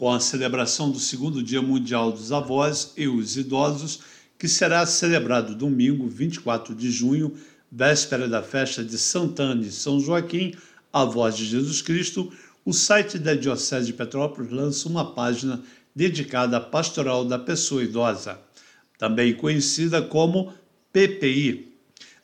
com a celebração do segundo Dia Mundial dos Avós e os Idosos, que será celebrado domingo, 24 de junho, véspera da festa de Santana e São Joaquim, a voz de Jesus Cristo, o site da Diocese de Petrópolis lança uma página dedicada à pastoral da pessoa idosa, também conhecida como PPI.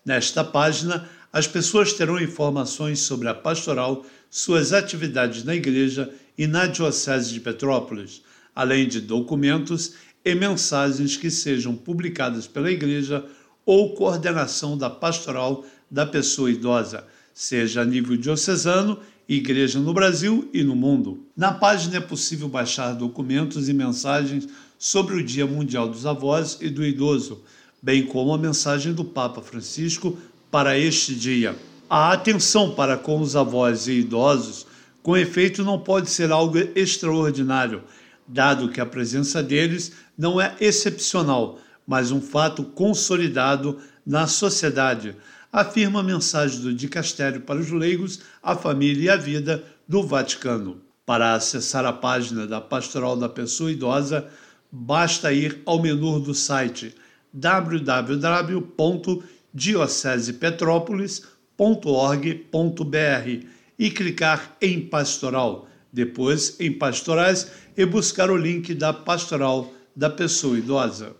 Nesta página, as pessoas terão informações sobre a pastoral, suas atividades na igreja e na Diocese de Petrópolis, além de documentos e mensagens que sejam publicadas pela igreja ou coordenação da pastoral da pessoa idosa, seja a nível diocesano, igreja no Brasil e no mundo. Na página é possível baixar documentos e mensagens sobre o Dia Mundial dos Avós e do Idoso, bem como a mensagem do Papa Francisco para este dia. A atenção para com os avós e idosos, com efeito, não pode ser algo extraordinário, dado que a presença deles não é excepcional, mas um fato consolidado na sociedade, afirma a mensagem do Dicastério para os Leigos, a Família e a Vida do Vaticano. Para acessar a página da Pastoral da Pessoa Idosa, basta ir ao menu do site www.diocesepetrópolis.org.br e clicar em Pastoral, depois em Pastorais e buscar o link da Pastoral da Pessoa Idosa.